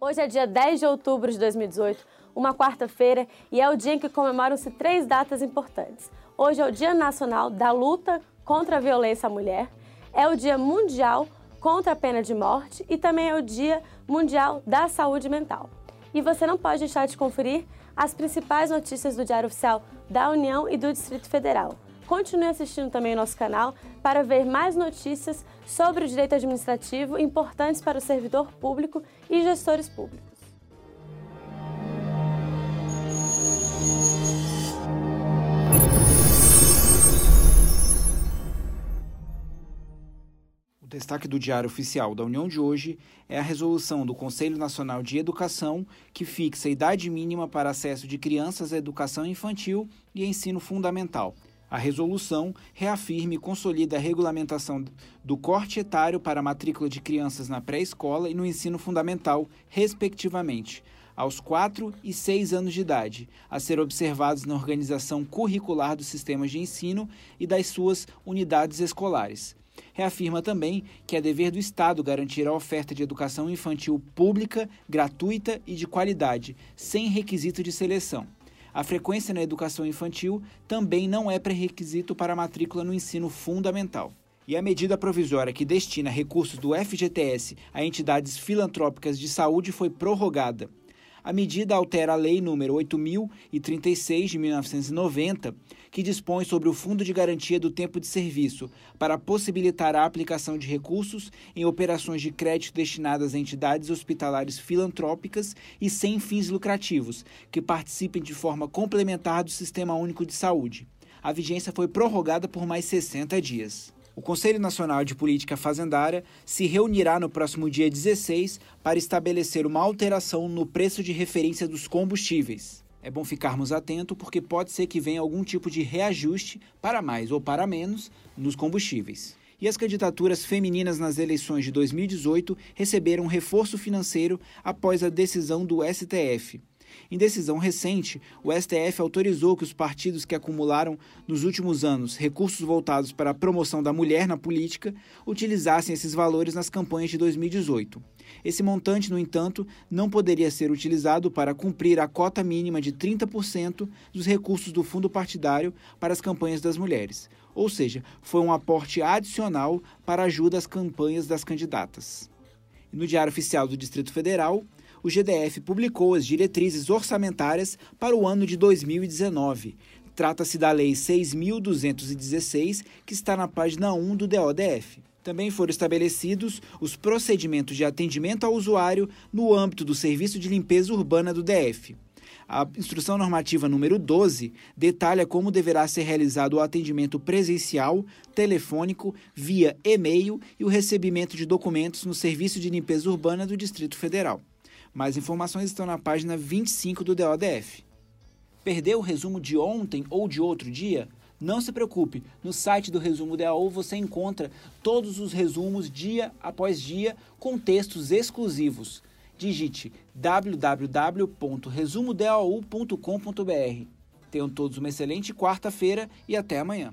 Hoje é dia 10 de outubro de 2018, uma quarta-feira, e é o dia em que comemoram-se três datas importantes. Hoje é o Dia Nacional da Luta contra a Violência à Mulher, é o Dia Mundial contra a Pena de Morte e também é o Dia Mundial da Saúde Mental. E você não pode deixar de conferir as principais notícias do Diário Oficial da União e do Distrito Federal. Continue assistindo também o nosso canal para ver mais notícias sobre o direito administrativo importantes para o servidor público e gestores públicos. O destaque do Diário Oficial da União de hoje é a resolução do Conselho Nacional de Educação que fixa a idade mínima para acesso de crianças à educação infantil e ensino fundamental. A resolução reafirma e consolida a regulamentação do corte etário para a matrícula de crianças na pré-escola e no ensino fundamental, respectivamente, aos 4 e 6 anos de idade, a ser observados na organização curricular dos sistemas de ensino e das suas unidades escolares. Reafirma também que é dever do Estado garantir a oferta de educação infantil pública, gratuita e de qualidade, sem requisito de seleção. A frequência na educação infantil também não é pré-requisito para a matrícula no ensino fundamental. E a medida provisória que destina recursos do FGTS a entidades filantrópicas de saúde foi prorrogada. A medida altera a Lei nº 8036 de 1990, que dispõe sobre o Fundo de Garantia do Tempo de Serviço, para possibilitar a aplicação de recursos em operações de crédito destinadas a entidades hospitalares filantrópicas e sem fins lucrativos, que participem de forma complementar do Sistema Único de Saúde. A vigência foi prorrogada por mais 60 dias. O Conselho Nacional de Política Fazendária se reunirá no próximo dia 16 para estabelecer uma alteração no preço de referência dos combustíveis. É bom ficarmos atentos porque pode ser que venha algum tipo de reajuste para mais ou para menos nos combustíveis. E as candidaturas femininas nas eleições de 2018 receberam reforço financeiro após a decisão do STF. Em decisão recente, o STF autorizou que os partidos que acumularam nos últimos anos recursos voltados para a promoção da mulher na política utilizassem esses valores nas campanhas de 2018. Esse montante, no entanto, não poderia ser utilizado para cumprir a cota mínima de 30% dos recursos do fundo partidário para as campanhas das mulheres. Ou seja, foi um aporte adicional para ajuda às campanhas das candidatas. no Diário Oficial do Distrito Federal, o GDF publicou as diretrizes orçamentárias para o ano de 2019. Trata-se da Lei 6.216, que está na página 1 do DODF. Também foram estabelecidos os procedimentos de atendimento ao usuário no âmbito do Serviço de Limpeza Urbana do DF. A instrução normativa número 12 detalha como deverá ser realizado o atendimento presencial, telefônico, via e-mail e o recebimento de documentos no Serviço de Limpeza Urbana do Distrito Federal. Mais informações estão na página 25 do DODF. Perdeu o resumo de ontem ou de outro dia? Não se preocupe, no site do Resumo DAO você encontra todos os resumos dia após dia com textos exclusivos. Digite www.resumodau.com.br. Tenham todos uma excelente quarta-feira e até amanhã.